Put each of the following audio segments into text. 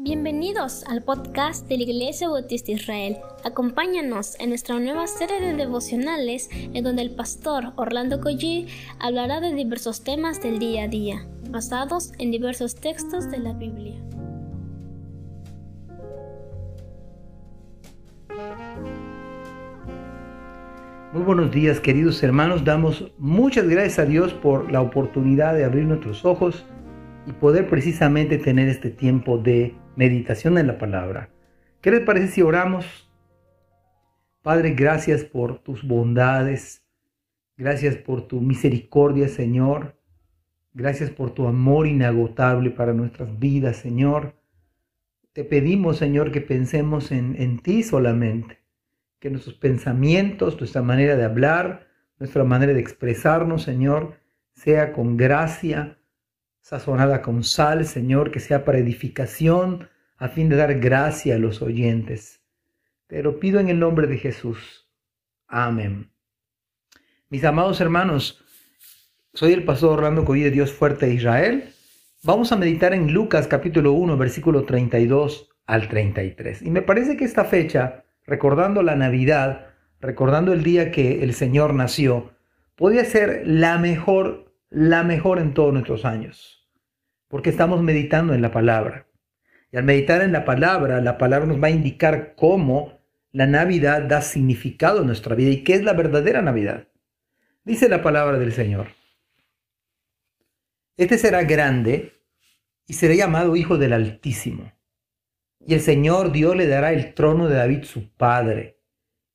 Bienvenidos al podcast de la Iglesia Bautista Israel. Acompáñanos en nuestra nueva serie de devocionales en donde el pastor Orlando Collie hablará de diversos temas del día a día, basados en diversos textos de la Biblia. Muy buenos días queridos hermanos, damos muchas gracias a Dios por la oportunidad de abrir nuestros ojos y poder precisamente tener este tiempo de meditación en la palabra. ¿Qué les parece si oramos? Padre, gracias por tus bondades, gracias por tu misericordia, Señor. Gracias por tu amor inagotable para nuestras vidas, Señor. Te pedimos, Señor, que pensemos en, ti solamente, que nuestros pensamientos, nuestra manera de hablar, nuestra manera de expresarnos, Señor, sea con gracia, sazonada con sal, Señor, que sea para edificación, a fin de dar gracia a los oyentes. Pero pido en el nombre de Jesús. Amén. Mis amados hermanos, soy el pastor Orlando Coy Dios Fuerte de Israel. Vamos a meditar en Lucas capítulo 1, versículo 32 al 33. Y me parece que esta fecha, recordando la Navidad, recordando el día que el Señor nació, podría ser la mejor, la mejor en todos nuestros años porque estamos meditando en la palabra. Y al meditar en la palabra, la palabra nos va a indicar cómo la Navidad da significado a nuestra vida y qué es la verdadera Navidad. Dice la palabra del Señor. Este será grande y será llamado Hijo del Altísimo. Y el Señor Dios le dará el trono de David su padre,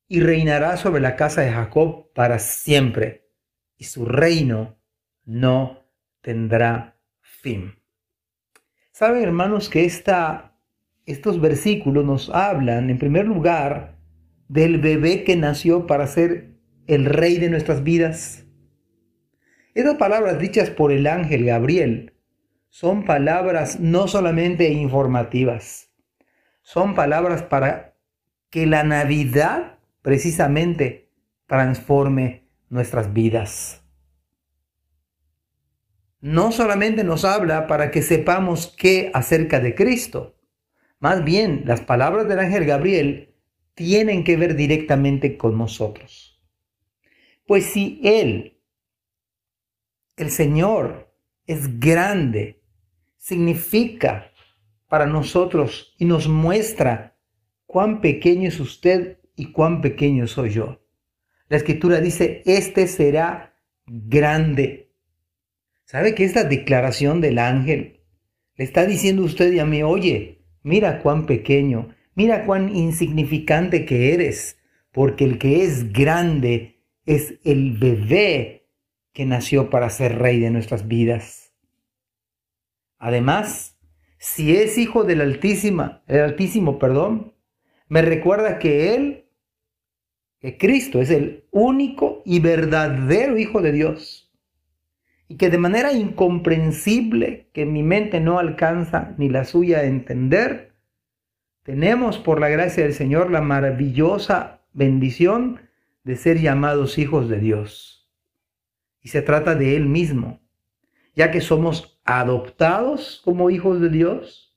y reinará sobre la casa de Jacob para siempre, y su reino no tendrá fin. Saben, hermanos, que esta, estos versículos nos hablan, en primer lugar, del bebé que nació para ser el rey de nuestras vidas. Estas palabras dichas por el ángel Gabriel son palabras no solamente informativas, son palabras para que la Navidad precisamente transforme nuestras vidas no solamente nos habla para que sepamos qué acerca de Cristo, más bien las palabras del ángel Gabriel tienen que ver directamente con nosotros. Pues si Él, el Señor, es grande, significa para nosotros y nos muestra cuán pequeño es usted y cuán pequeño soy yo. La escritura dice, este será grande ¿Sabe que esta declaración del ángel le está diciendo a usted y a mí, oye, mira cuán pequeño, mira cuán insignificante que eres, porque el que es grande es el bebé que nació para ser rey de nuestras vidas. Además, si es hijo del Altísimo, el Altísimo, perdón, me recuerda que él, que Cristo es el único y verdadero hijo de Dios y que de manera incomprensible que mi mente no alcanza ni la suya a entender, tenemos por la gracia del Señor la maravillosa bendición de ser llamados hijos de Dios. Y se trata de Él mismo, ya que somos adoptados como hijos de Dios,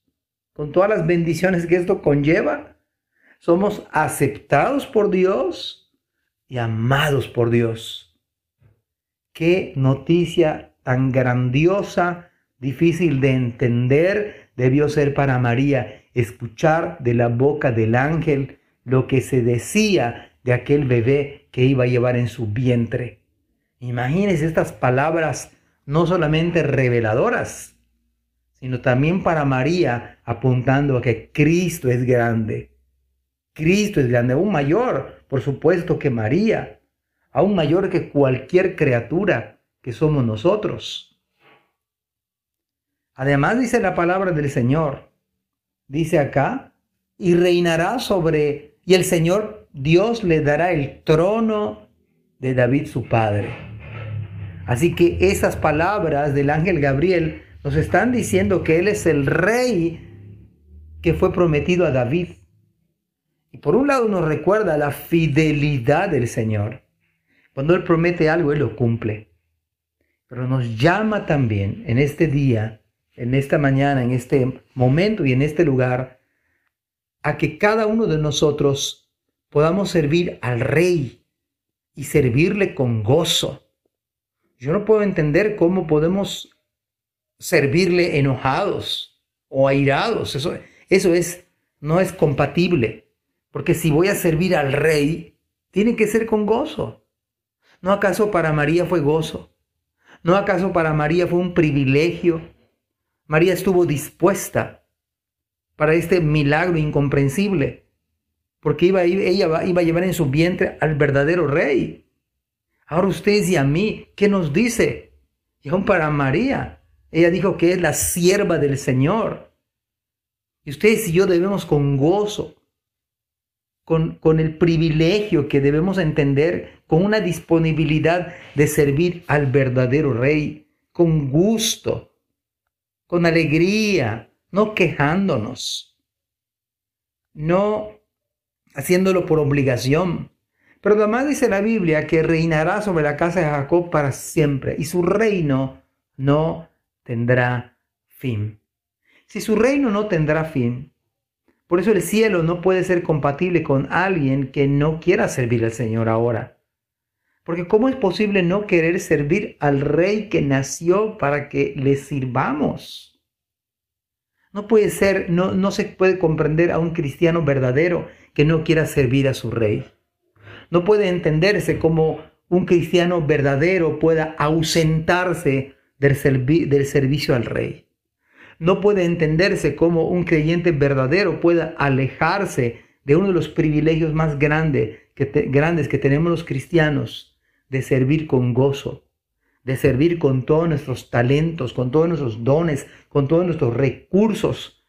con todas las bendiciones que esto conlleva, somos aceptados por Dios y amados por Dios. Qué noticia tan grandiosa, difícil de entender, debió ser para María escuchar de la boca del ángel lo que se decía de aquel bebé que iba a llevar en su vientre. Imagínense estas palabras no solamente reveladoras, sino también para María apuntando a que Cristo es grande. Cristo es grande, aún mayor, por supuesto, que María aún mayor que cualquier criatura que somos nosotros. Además dice la palabra del Señor, dice acá, y reinará sobre, y el Señor Dios le dará el trono de David su padre. Así que esas palabras del ángel Gabriel nos están diciendo que Él es el rey que fue prometido a David. Y por un lado nos recuerda la fidelidad del Señor. Cuando Él promete algo, Él lo cumple. Pero nos llama también en este día en esta mañana, en este momento y en este lugar, a que cada uno de nosotros podamos servir al Rey y servirle con gozo. Yo no puedo entender cómo podemos servirle enojados o airados. Eso, eso es, no es compatible. Porque si voy a servir al Rey, tiene que ser con gozo. ¿No acaso para María fue gozo? ¿No acaso para María fue un privilegio? María estuvo dispuesta para este milagro incomprensible, porque iba, ella iba a llevar en su vientre al verdadero rey. Ahora ustedes y a mí, ¿qué nos dice? Y aún para María, ella dijo que es la sierva del Señor. Y ustedes y yo debemos con gozo, con, con el privilegio que debemos entender, con una disponibilidad de servir al verdadero rey, con gusto, con alegría, no quejándonos, no haciéndolo por obligación. Pero además dice la Biblia que reinará sobre la casa de Jacob para siempre y su reino no tendrá fin. Si su reino no tendrá fin, por eso el cielo no puede ser compatible con alguien que no quiera servir al Señor ahora. Porque ¿cómo es posible no querer servir al rey que nació para que le sirvamos? No puede ser, no, no se puede comprender a un cristiano verdadero que no quiera servir a su rey. No puede entenderse como un cristiano verdadero pueda ausentarse del, del servicio al rey. No puede entenderse como un creyente verdadero pueda alejarse de uno de los privilegios más grandes que, grandes que tenemos los cristianos, de servir con gozo, de servir con todos nuestros talentos, con todos nuestros dones, con todos nuestros recursos,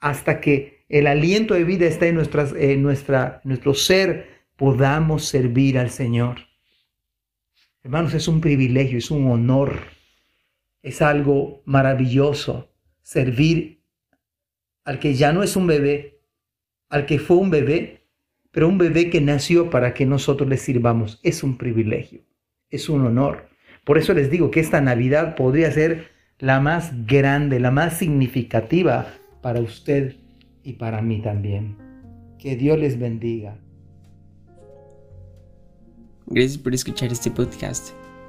hasta que el aliento de vida esté en, nuestras, en nuestra, nuestro ser, podamos servir al Señor. Hermanos, es un privilegio, es un honor, es algo maravilloso servir al que ya no es un bebé, al que fue un bebé, pero un bebé que nació para que nosotros le sirvamos. Es un privilegio, es un honor. Por eso les digo que esta Navidad podría ser la más grande, la más significativa para usted y para mí también. Que Dios les bendiga. Gracias por escuchar este podcast.